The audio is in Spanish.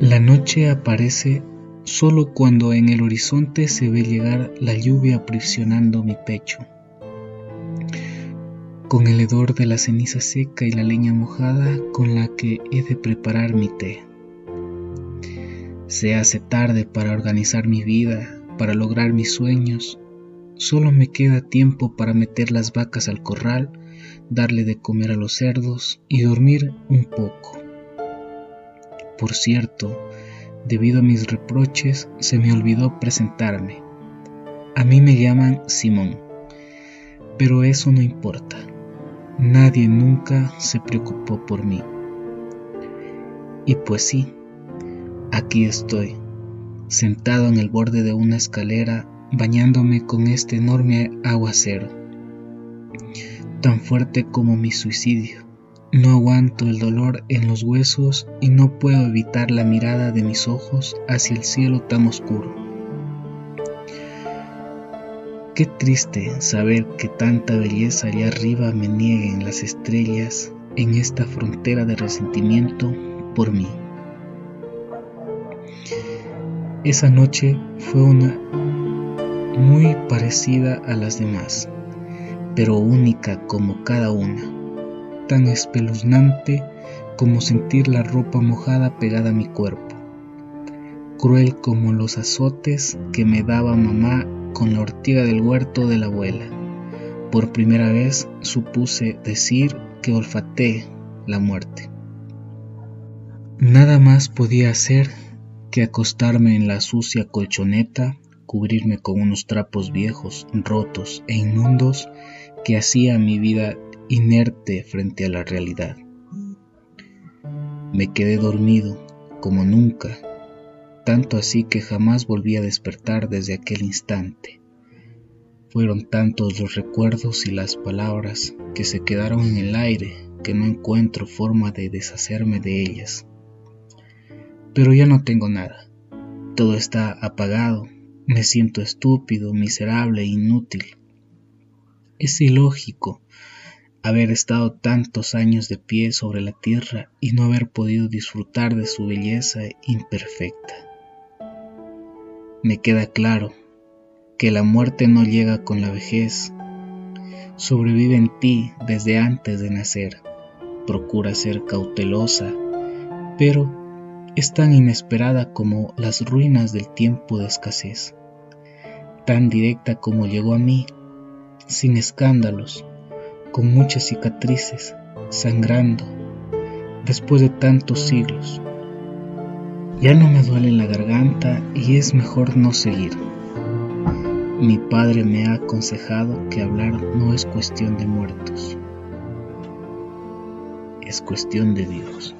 La noche aparece solo cuando en el horizonte se ve llegar la lluvia aprisionando mi pecho. Con el hedor de la ceniza seca y la leña mojada con la que he de preparar mi té. Se hace tarde para organizar mi vida, para lograr mis sueños. Solo me queda tiempo para meter las vacas al corral, darle de comer a los cerdos y dormir un poco. Por cierto, debido a mis reproches, se me olvidó presentarme. A mí me llaman Simón, pero eso no importa. Nadie nunca se preocupó por mí. Y pues sí, aquí estoy, sentado en el borde de una escalera, bañándome con este enorme aguacero, tan fuerte como mi suicidio. No aguanto el dolor en los huesos y no puedo evitar la mirada de mis ojos hacia el cielo tan oscuro. Qué triste saber que tanta belleza allá arriba me nieguen las estrellas en esta frontera de resentimiento por mí. Esa noche fue una muy parecida a las demás, pero única como cada una tan espeluznante como sentir la ropa mojada pegada a mi cuerpo, cruel como los azotes que me daba mamá con la ortiga del huerto de la abuela. Por primera vez supuse decir que olfateé la muerte. Nada más podía hacer que acostarme en la sucia colchoneta, cubrirme con unos trapos viejos, rotos e inmundos que hacía mi vida inerte frente a la realidad. Me quedé dormido como nunca, tanto así que jamás volví a despertar desde aquel instante. Fueron tantos los recuerdos y las palabras que se quedaron en el aire que no encuentro forma de deshacerme de ellas. Pero ya no tengo nada. Todo está apagado. Me siento estúpido, miserable inútil. Es ilógico haber estado tantos años de pie sobre la tierra y no haber podido disfrutar de su belleza imperfecta. Me queda claro que la muerte no llega con la vejez, sobrevive en ti desde antes de nacer, procura ser cautelosa, pero es tan inesperada como las ruinas del tiempo de escasez, tan directa como llegó a mí, sin escándalos, con muchas cicatrices, sangrando, después de tantos siglos. Ya no me duele la garganta y es mejor no seguir. Mi padre me ha aconsejado que hablar no es cuestión de muertos, es cuestión de Dios.